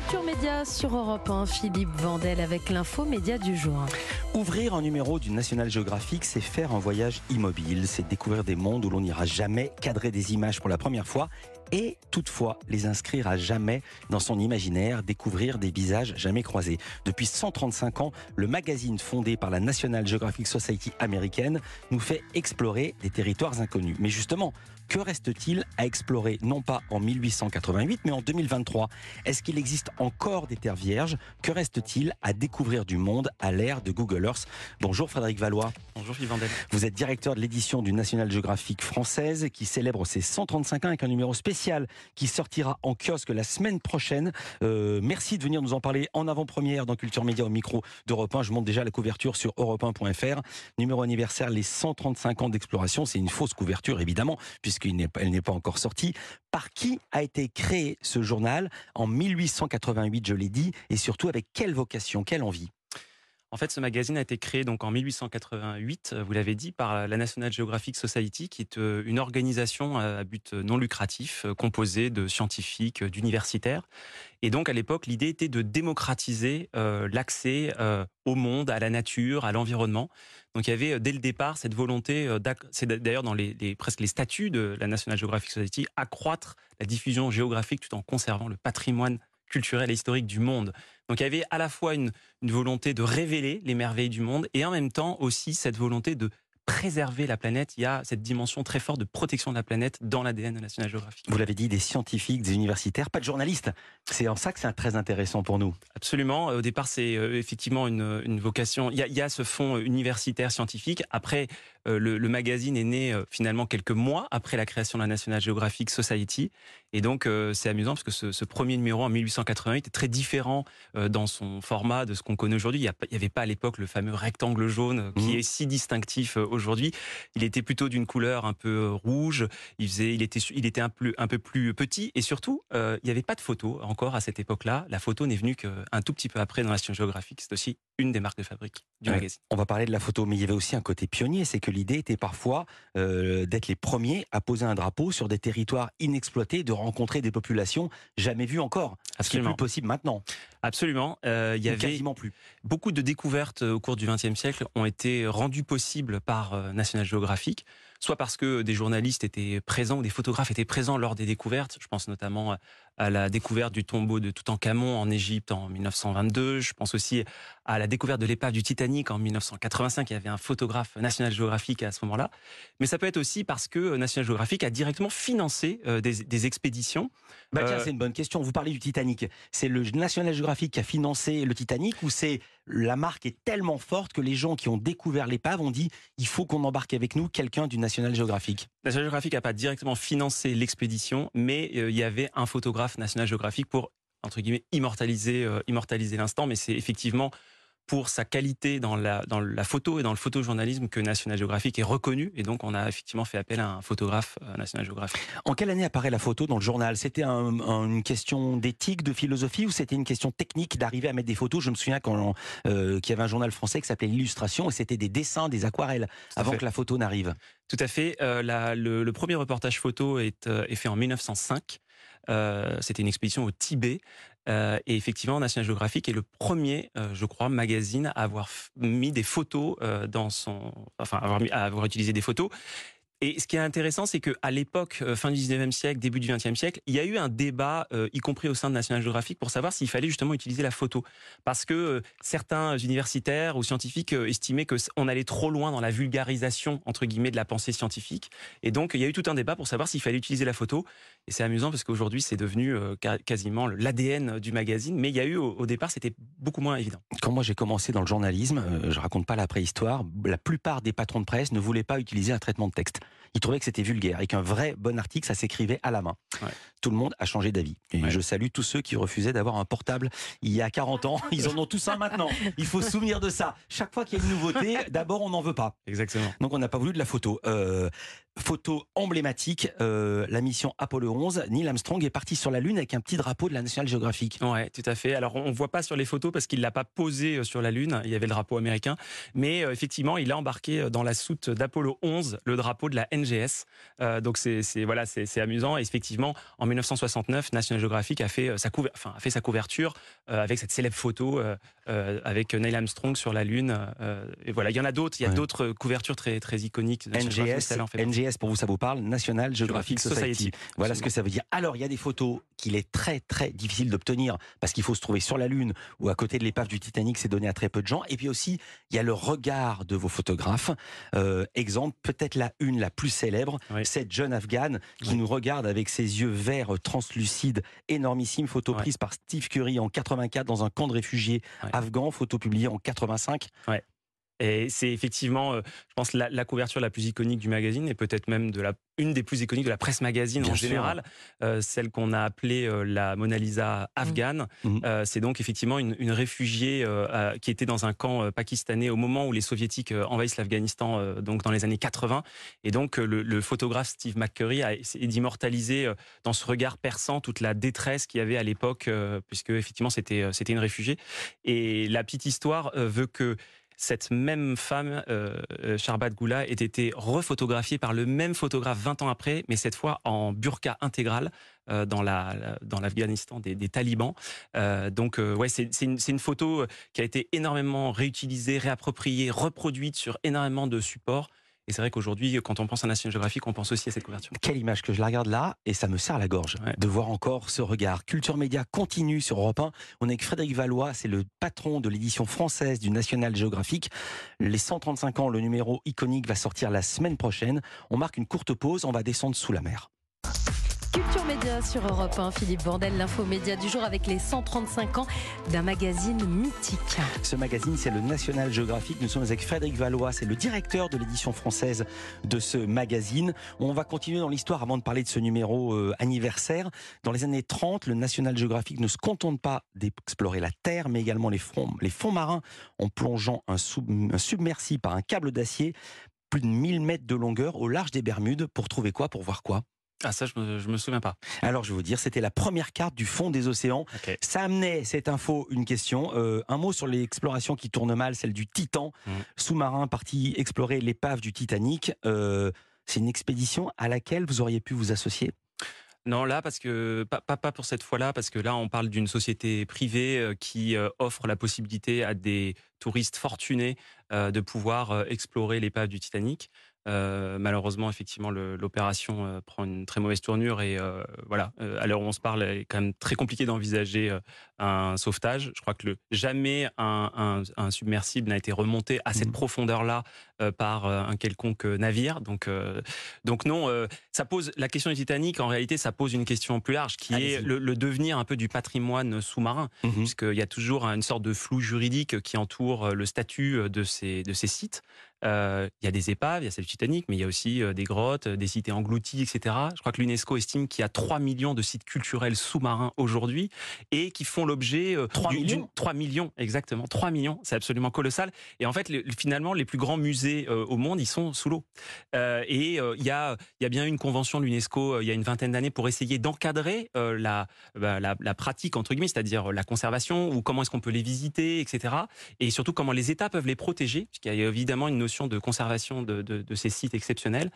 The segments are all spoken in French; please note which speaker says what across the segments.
Speaker 1: Culture Média sur Europe 1, Philippe Vandel avec l'info média du jour.
Speaker 2: Ouvrir un numéro du National Geographic, c'est faire un voyage immobile, c'est découvrir des mondes où l'on n'ira jamais, cadrer des images pour la première fois et toutefois les inscrire à jamais dans son imaginaire, découvrir des visages jamais croisés. Depuis 135 ans, le magazine fondé par la National Geographic Society américaine nous fait explorer des territoires inconnus. Mais justement, que reste-t-il à explorer non pas en 1888 mais en 2023 Est-ce qu'il existe encore des terres vierges? Que reste-t-il à découvrir du monde à l'ère de Google Earth? Bonjour Frédéric Valois.
Speaker 3: Bonjour Philippe Vandel.
Speaker 2: Vous êtes directeur de l'édition du National Geographic française qui célèbre ses 135 ans avec un numéro spécial qui sortira en kiosque la semaine prochaine. Euh, merci de venir nous en parler en avant-première dans Culture Média au micro d'Europe 1. Je monte déjà la couverture sur europe1.fr. Numéro anniversaire, les 135 ans d'exploration. C'est une fausse couverture évidemment puisque elle n'est pas encore sortie. Par qui a été créé ce journal en 1888, je l'ai dit, et surtout avec quelle vocation, quelle envie?
Speaker 3: En fait, ce magazine a été créé donc en 1888, euh, vous l'avez dit, par la National Geographic Society, qui est euh, une organisation à but non lucratif euh, composée de scientifiques, d'universitaires. Et donc, à l'époque, l'idée était de démocratiser l'accès au monde, à la nature, à l'environnement. Donc, il y avait dès le départ cette volonté, c'est d'ailleurs dans presque les statuts de la National Geographic Society, accroître la diffusion géographique tout en conservant le patrimoine culturel et historique du monde. Donc il y avait à la fois une, une volonté de révéler les merveilles du monde et en même temps aussi cette volonté de préserver la planète. Il y a cette dimension très forte de protection de la planète dans l'ADN de National Geographic.
Speaker 2: Vous l'avez dit, des scientifiques, des universitaires, pas de journalistes. C'est en ça que c'est très intéressant pour nous.
Speaker 3: Absolument. Au départ, c'est euh, effectivement une, une, vocation. Il y, a, il y, a, ce fond universitaire scientifique. Après, euh, le, le, magazine est né euh, finalement quelques mois après la création de la National Geographic Society. Et donc, c'est amusant parce que ce, ce, premier numéro en 1888 est très différent dans son format de ce qu'on connaît aujourd'hui. Il n'y avait pas à l'époque le fameux rectangle jaune qui mmh. est si distinctif aujourd'hui aujourd'hui. Il était plutôt d'une couleur un peu euh, rouge. Il faisait, il était, il était un peu, un peu plus petit et surtout, euh, il n'y avait pas de photo encore à cette époque-là. La photo n'est venue qu'un tout petit peu après dans la science géographique. C'est aussi une des marques de fabrique du magazine.
Speaker 2: On va parler de la photo, mais il y avait aussi un côté pionnier, c'est que l'idée était parfois euh, d'être les premiers à poser un drapeau sur des territoires inexploités, de rencontrer des populations jamais vues encore. Ce qui est plus possible maintenant.
Speaker 3: Absolument. Euh, il y avait
Speaker 2: quasiment plus.
Speaker 3: Beaucoup de découvertes au cours du XXe siècle ont été rendues possibles par euh, National Geographic soit parce que des journalistes étaient présents ou des photographes étaient présents lors des découvertes. Je pense notamment à la découverte du tombeau de Toutankhamon en Égypte en 1922. Je pense aussi à la découverte de l'épave du Titanic en 1985. Il y avait un photographe National Geographic à ce moment-là. Mais ça peut être aussi parce que National Geographic a directement financé euh, des, des, expéditions.
Speaker 2: Bah tiens, euh, c'est une bonne question. Vous parlez du Titanic. C'est le National Geographic qui a financé le Titanic ou c'est la marque est tellement forte que les gens qui ont découvert l'épave ont dit il faut qu'on embarque avec nous quelqu'un du National Geographic.
Speaker 3: National Geographic n'a pas directement financé l'expédition, mais euh, il y avait un photographe National Geographic pour entre guillemets immortaliser euh, immortaliser l'instant. Mais c'est effectivement pour sa qualité dans la, dans la photo et dans le photojournalisme que National Geographic est reconnu. Et donc, on a effectivement fait appel à un photographe euh, National Geographic.
Speaker 2: En quelle année apparaît la photo dans le journal? C'était une question d'éthique, de philosophie ou c'était une question technique d'arriver à mettre des photos? Je me souviens quand euh, qu'il y avait un journal français qui s'appelait l'Illustration et c'était des dessins, des aquarelles avant que la photo n'arrive.
Speaker 3: Tout à fait. Euh, la, le, le, premier reportage photo est, euh, est fait en 1905. Euh, c'était une expédition au Tibet. Euh, et effectivement, National Geographic est le premier, euh, je crois, magazine à avoir mis des photos dans son, enfin, à avoir utilisé des photos. Et ce qui est intéressant, c'est que à l'époque, euh, fin du 19e siècle, début du 20e siècle, il y a eu un débat, euh, y compris au sein de National Geographic, pour savoir s'il fallait justement utiliser la photo. Parce que euh, certains universitaires ou scientifiques estimaient que on allait trop loin dans la vulgarisation, entre guillemets, de la pensée scientifique. Et donc, il y a eu tout un débat pour savoir s'il fallait utiliser la photo. Et c'est amusant parce qu'aujourd'hui, c'est devenu quasiment l'ADN du magazine. Mais il y a eu, au, départ, c'était beaucoup moins évident.
Speaker 2: Quand moi j'ai commencé dans le journalisme, je raconte pas la préhistoire, la plupart des patrons de presse ne voulaient pas utiliser un traitement de texte il trouvait que c'était vulgaire et qu'un vrai bon article, ça s'écrivait à la main. Tout le monde a changé d'avis. Et je salue tous ceux qui refusaient d'avoir un portable il y a 40 ans. Ils en ont tous un maintenant. Il faut se souvenir de ça. Chaque fois qu'il y a une nouveauté, d'abord on n'en veut pas.
Speaker 3: Exactement.
Speaker 2: Donc on n'a pas voulu de la photo. Euh, photo emblématique, euh, la mission Apollo 11. Neil Armstrong est parti sur la Lune avec un petit drapeau de la National Geographic.
Speaker 3: Ouais, tout à fait. Alors on voit pas sur les photos parce qu'il l'a pas posé euh, sur la Lune. Il y avait le drapeau américain, mais effectivement il a embarqué dans la soute d'Apollo 11 le drapeau de la NGS. donc c'est voilà, c'est amusant. Et effectivement, en 1969, National Geographic a fait sa enfin, a fait sa couverture avec cette célèbre photo avec Neil Armstrong sur la Lune. et voilà, il y en a d'autres. Il y a d'autres couvertures très très iconiques.
Speaker 2: NGS, NGS pour vous, ça vous parle National Geographic Society. Voilà ce que ça veut dire. Alors, il y a des photos qu'il est très très difficile d'obtenir parce qu'il faut se trouver sur la Lune ou à côté de l'épave du Titanic, c'est donné à très peu de gens. Et puis aussi, il y a le regard de vos photographes. Euh, exemple, peut-être la une la plus célèbre, cette jeune afghane qui nous regarde avec ses yeux verts translucides, énormissime, photo prise par Steve Curry en 84 dans un camp de réfugiés afghans, photo publiée en 85.
Speaker 3: Et c'est effectivement, euh, je pense, la, la, couverture la plus iconique du magazine et peut-être même de la, une des plus iconiques de la presse magazine en général, euh, celle qu'on a appelée euh, la Mona Lisa afghane. Mmh. Mmh. Euh, c'est donc effectivement une, une réfugiée qui était dans un camp pakistanais au moment où les soviétiques envahissent l'Afghanistan, donc dans les années 80. Et donc le, le photographe Steve McCurry a essayé d'immortaliser dans ce regard perçant toute la détresse qu'il y avait à l'époque, puisque effectivement c'était c'était une réfugiée. Et la petite histoire veut que cette même femme, euh, euh Sharbat Goula, ait été refotographiée par le même photographe 20 ans après, mais cette fois en burqa intégrale euh, dans la dans l'Afghanistan des, talibans. Euh, donc euh, ouais, c'est une, une photo qui a été énormément réutilisée, réappropriée, reproduite sur énormément de supports. Et c'est vrai qu'aujourd'hui, quand on pense à National Geographic, on pense aussi à cette couverture.
Speaker 2: Quelle image que je la regarde là et ça me serre la gorge de voir encore ce regard. Culture Média continue sur Europe 1. On est avec Frédéric Valois, c'est le patron de l'édition française du National Geographic. Les 135 ans, le numéro iconique va sortir la semaine prochaine. On marque une courte pause, on va descendre sous la mer.
Speaker 1: Culture Média sur Europe 1, Philippe Bordel, l'info média du jour avec les 135 ans d'un magazine mythique.
Speaker 2: Ce magazine, c'est le National Geographic. Nous sommes avec Frédéric Valois, c'est le directeur de l'édition française de ce magazine. On va continuer dans l'histoire avant de parler de ce numéro euh, anniversaire. Dans les années 30, le National Geographic ne se contente pas d'explorer la Terre, mais également les fonds, marins en plongeant un, submersi par un câble d'acier plus de 1000 mètres de longueur au large des Bermudes pour trouver quoi Pour voir quoi?
Speaker 3: Ah ça, je me, me souviens pas.
Speaker 2: Alors, je vais vous dire, c'était la première carte du fond des océans. Ça amenait cette info une question. Euh, un mot sur l'exploration qui tourne mal, celle du Titan, mmh. sous-marin parti explorer l'épave du Titanic. Euh, c'est une expédition à laquelle vous auriez pu vous associer?
Speaker 3: Non, là, parce que pas, pas, pour cette fois-là, parce que là, on parle d'une société privée euh, qui offre la possibilité à des touristes fortunés de pouvoir explorer l'épave du Titanic. Euh, malheureusement, effectivement, l'opération euh, prend une très mauvaise tournure et euh, voilà. à l'heure où on se parle, il est quand même très compliqué d'envisager un sauvetage. Je crois que le, jamais un, un, submersible n'a été remonté à cette mmh. profondeur-là par un quelconque navire. Donc, donc non, ça pose la question du Titanic. En réalité, ça pose une question plus large, qui est le, devenir un peu du patrimoine sous-marin, mmh puisqu'il y a toujours une sorte de flou juridique qui entoure le statut de ces de ces sites. Euh, il y a des épaves, il y a celle Titanic, mais il y a aussi euh, des grottes, des cités englouties, etc. Je crois que l'UNESCO estime qu'il y a 3 millions de sites culturels sous-marins aujourd'hui et qui font l'objet
Speaker 2: 3 euh, millions?
Speaker 3: 3 millions, exactement. 3 millions, c'est absolument colossal. Et en fait, finalement, les plus grands musées au monde, ils sont sous l'eau. et il y, a, y a bien une convention de l'UNESCO il y a une vingtaine d'années pour essayer d'encadrer la, bah, la, la, pratique, entre guillemets, c'est-à-dire la conservation ou comment est-ce qu'on peut les visiter, etc. Et surtout comment les États peuvent les protéger, puisqu'il y a évidemment une notion de conservation de, ces sites exceptionnels.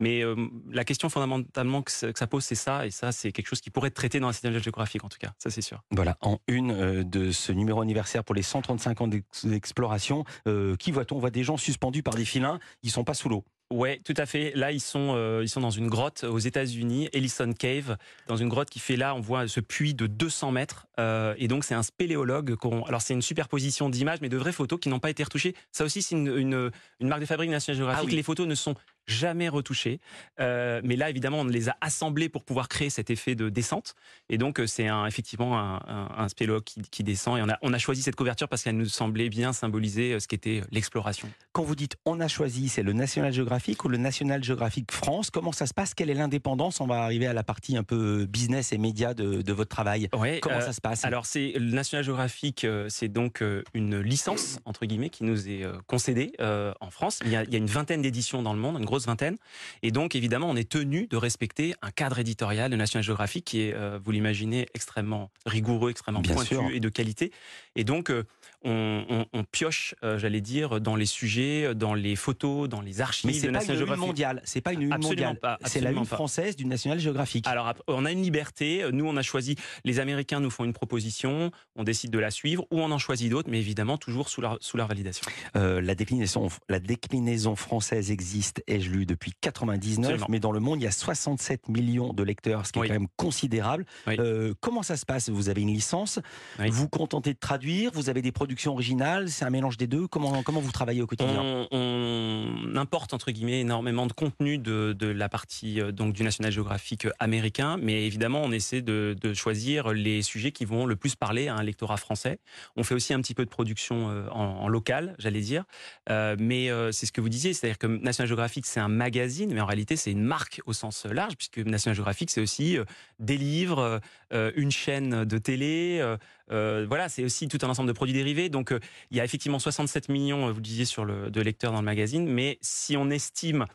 Speaker 3: Mais euh, la question fondamentalement que ça, pose, c'est ça, et ça, c'est quelque chose qui pourrait être traité dans la système géographique, en tout cas, ça c'est sûr.
Speaker 2: Voilà, en une euh, de ce numéro anniversaire pour les 135 ans d'exploration, euh, qui voit-on? On voit des gens suspendus par des filins, ils sont pas sous l'eau.
Speaker 3: Ouais, tout à fait. Là, ils sont euh, ils sont dans une grotte aux États-Unis, Ellison Cave, dans une grotte qui fait là, on voit ce puits de 200 mètres. Euh, et donc, c'est un spéléologue. Alors, c'est une superposition d'images, mais de vraies photos qui n'ont pas été retouchées. Ça aussi, c'est une, une, une, marque de fabrique National Geographic. Ah Les photos ne sont jamais retouchées. Euh, mais là, évidemment, on les a assemblées pour pouvoir créer cet effet de descente. Et donc, euh, c'est un, effectivement un, un, qui, qui, descend. Et on a, on a choisi cette couverture parce qu'elle nous semblait bien symboliser euh, ce qu'était l'exploration.
Speaker 2: Quand vous dites on a choisi, c'est le National Geographic ou le National Geographic France? Comment ça se passe? Quelle est l'indépendance? On va arriver à la partie un peu business et média de, de votre travail.
Speaker 3: Ouais,
Speaker 2: Comment ça se passe?
Speaker 3: Alors, c'est le National Geographic, c'est donc une licence entre guillemets qui nous est concédée en France. Il y a, il y a une vingtaine d'éditions dans le monde, une grosse grosse vingtaine. Et donc, évidemment, on est tenu de respecter un cadre éditorial de National Geographic qui est, vous l'imaginez, extrêmement rigoureux, extrêmement pointu et de qualité. Et donc, on, pioche, j'allais dire, dans les sujets, dans les photos, dans les archives.
Speaker 2: Mais c'est pas une une mondiale. C'est pas une une mondiale. C'est la une française du National Geographic.
Speaker 3: Alors, on a une liberté. Nous, on a choisi. Les Américains nous font une proposition. On décide de la suivre ou on en choisit d'autres, mais évidemment toujours sous leur, sous leur validation.
Speaker 2: Euh, la déclinaison, la déclinaison française existe, lu, depuis 99, mais dans le monde, il y a 67 millions de lecteurs, ce qui est quand même considérable. Euh, comment ça se passe? Vous avez une licence, vous vous contentez de traduire, vous avez des productions originales, c'est un mélange des deux? Comment comment vous travaillez au quotidien?
Speaker 3: On, importe entre guillemets énormément de contenu de, de la partie euh, donc du National Geographic américain, mais évidemment on essaie de, de choisir les sujets qui vont le plus parler à un lectorat français. On fait aussi un petit peu de production euh, en, local, j'allais dire, euh, mais c'est ce que vous disiez, c'est-à-dire que National Geographic c'est un magazine, mais en réalité c'est une marque au sens large, puisque National Geographic c'est aussi des livres, une chaîne de télé. voilà, c'est aussi tout un ensemble de produits dérivés. Donc, il y a effectivement 67 millions, vous le disiez, sur le, de lecteurs dans le magazine. Mais si on estime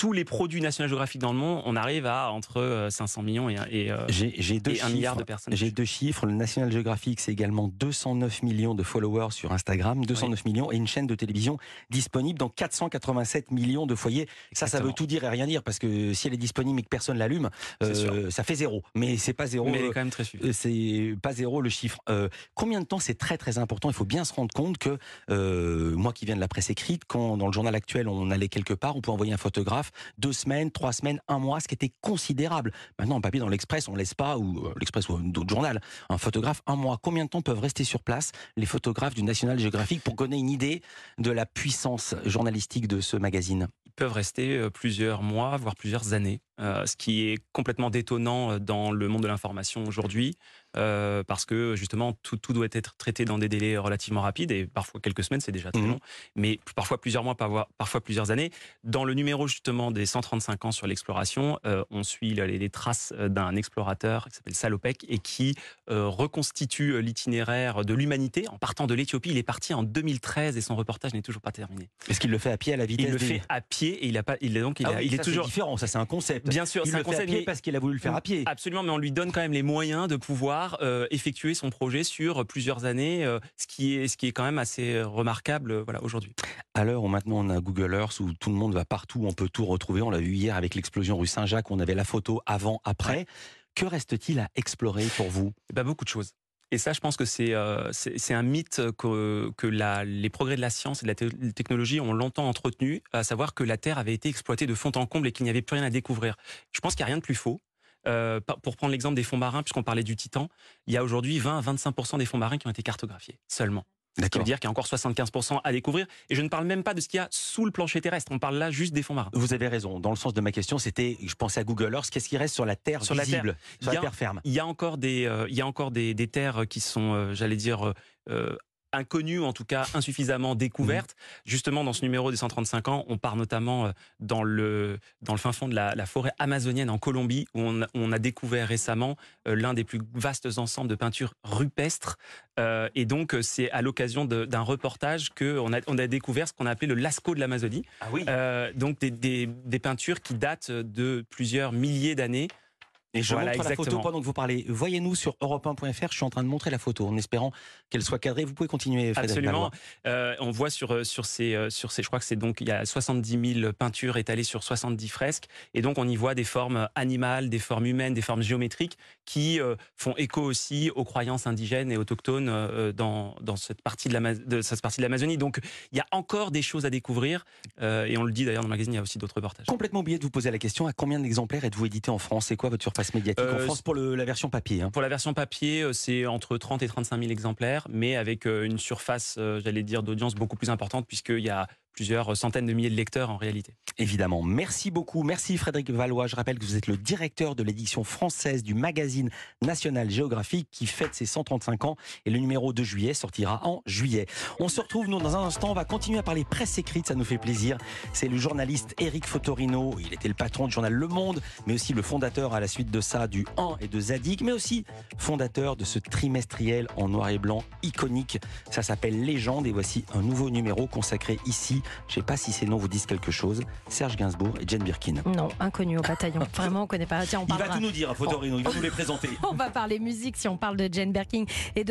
Speaker 3: tous les produits National Geographic dans le monde, on arrive à entre 500 euh, millions et, et, euh,
Speaker 2: j'ai, deux
Speaker 3: un milliard de personnes.
Speaker 2: J'ai deux chiffres. Le National Geographic, c'est également 209 millions de followers sur Instagram, 209 millions, et une chaîne de télévision disponible dans 487 millions de foyers. Ça, ça veut tout dire et rien dire, parce que si elle est disponible et que personne l'allume, euh, ça fait zéro. Mais c'est pas zéro.
Speaker 3: Mais elle est quand même très suivie.
Speaker 2: C'est pas zéro le chiffre. combien de temps c'est très très important? Il faut bien se rendre compte que moi qui viens de la presse écrite, quand dans le journal actuel on allait quelque part, on peut envoyer un photographe deux semaines, trois semaines, un mois, ce qui était considérable. Maintenant, en papier dans l'Express, on laisse pas, ou euh, l'Express ou d'autres journal, un photographe un mois. Combien de temps peuvent rester sur place les photographes du National Geographic pour donner une idée de la puissance journalistique de ce magazine?
Speaker 3: Ils peuvent rester euh, plusieurs mois, voire plusieurs années. Euh, ce qui est complètement détonnant dans le monde de l'information aujourd'hui. Euh, parce que justement tout, tout, doit être traité dans des délais relativement rapides et parfois quelques semaines c'est déjà très mhm. long, mais parfois plusieurs mois, parfois plusieurs années. Dans le numéro justement des 135 ans sur l'exploration, euh, on suit les, traces euh, d'un explorateur qui s'appelle Salopek et qui reconstitue l'itinéraire de l'humanité en partant de l'Éthiopie. Il est parti en 2013 et son reportage n'est toujours pas terminé.
Speaker 2: Est-ce qu'il le fait à pied à la vitesse
Speaker 3: Il le fait à pied et il a pas, il est donc il,
Speaker 2: ah
Speaker 3: il
Speaker 2: est toujours différent. Ça c'est un concept.
Speaker 3: Bien sûr,
Speaker 2: c'est un concept. Fait à pied parce qu'il a voulu le faire à pied.
Speaker 3: Absolument, mais on lui donne quand même les moyens de pouvoir euh, effectuer son projet sur plusieurs années, euh, ce qui est ce qui est quand même assez euh, remarquable voilà aujourd'hui.
Speaker 2: À l'heure où maintenant on a Google Earth où tout le monde va partout, on peut tout retrouver. On l'a vu hier avec l'explosion rue Saint-Jacques, on avait la photo avant après. Que reste-t-il à explorer pour vous?
Speaker 3: Eh ben, beaucoup de choses. Et ça, je pense que c'est c'est un mythe que, les progrès de la science et de la technologie ont longtemps entretenu, à savoir que la Terre avait été exploitée de fond en comble et qu'il n'y avait plus rien à découvrir. Je pense qu'il n'y a rien de plus faux. Euh, pour prendre l'exemple des fonds marins, puisqu'on parlait du Titan, il y a aujourd'hui 20 à 25% des fonds marins qui ont été cartographiés seulement. Ce qui veut dire qu'il y a encore 75% à découvrir. Et je ne parle même pas de ce qu'il y a sous le plancher terrestre. On parle là juste des fonds marins.
Speaker 2: Vous avez raison. Dans le sens de ma question, c'était, je pensais à Google Earth, qu'est-ce qui reste sur la Terre sur visible, la Terre, sur la Terre ferme?
Speaker 3: Il y a encore des, euh, il y a encore des, des terres qui sont, euh, j'allais dire, inconnues, ou en tout cas insuffisamment découvertes. Mmh. Justement, dans ce numéro des 135 ans, on part notamment euh, dans le, dans le fin fond de la, forêt amazonienne en Colombie, où on, a découvert récemment euh, l'un des plus vastes ensembles de peintures rupestres. Euh, et donc, c'est à l'occasion d'un reportage qu'on a, on a découvert ce qu'on a appelé le Lascaux de l'Amazonie.
Speaker 2: Ah oui.
Speaker 3: donc, des, des, des peintures qui datent de plusieurs milliers d'années.
Speaker 2: Et je montre la photo pendant que vous parlez. Voyez-nous sur europe1.fr. Je suis en train de montrer la photo en espérant qu'elle soit cadrée. Vous pouvez continuer.
Speaker 3: Frédéric Absolument. Euh, on voit sur euh, sur ces euh, sur ces. Je crois que c'est donc il y a 70 000 peintures étalées sur 70 fresques. Et donc on y voit des formes animales, des formes humaines, des formes géométriques qui font écho aussi aux croyances indigènes et autochtones dans dans cette partie de la de cette partie de l'Amazonie. Donc il y a encore des choses à découvrir. et on le dit d'ailleurs dans le magazine. Il y a aussi d'autres reportages.
Speaker 2: Complètement oublié de vous poser la question. À combien d'exemplaires êtes-vous édité en France? C'est quoi votre surface médiatique en euh, France pour la version papier. Hein.
Speaker 3: Pour la version papier, euh, c'est entre 30 et 35 000 exemplaires, mais avec euh, une surface, j'allais dire, d'audience beaucoup plus importante, puisqu'il y a plusieurs centaines de milliers de lecteurs en réalité.
Speaker 2: Évidemment. Merci beaucoup. Merci Frédéric Valois. Je rappelle que vous êtes le directeur de l'édition française du magazine National Géographique qui fête ses 135 ans et le numéro de juillet sortira en juillet. On se retrouve nous dans un instant. On va continuer à parler presse écrite. Ça nous fait plaisir. C'est le journaliste Eric Fotorino. Il était le patron du journal Le Monde, mais aussi le fondateur à la suite de ça du 1 et de Zadig, mais aussi fondateur de ce trimestriel en noir et blanc iconique. Ça s'appelle Légende et voici un nouveau numéro consacré ici aussi. Je sais pas si ces noms vous disent quelque chose. Serge Gainsbourg et Jane Birkin.
Speaker 1: Non, inconnu au bataillon. Vraiment, on connaît pas. Tiens, on
Speaker 2: Il va tout nous dire, Photorino, il va nous les présenter.
Speaker 1: On va parler musique si on parle de Jane Birkin et de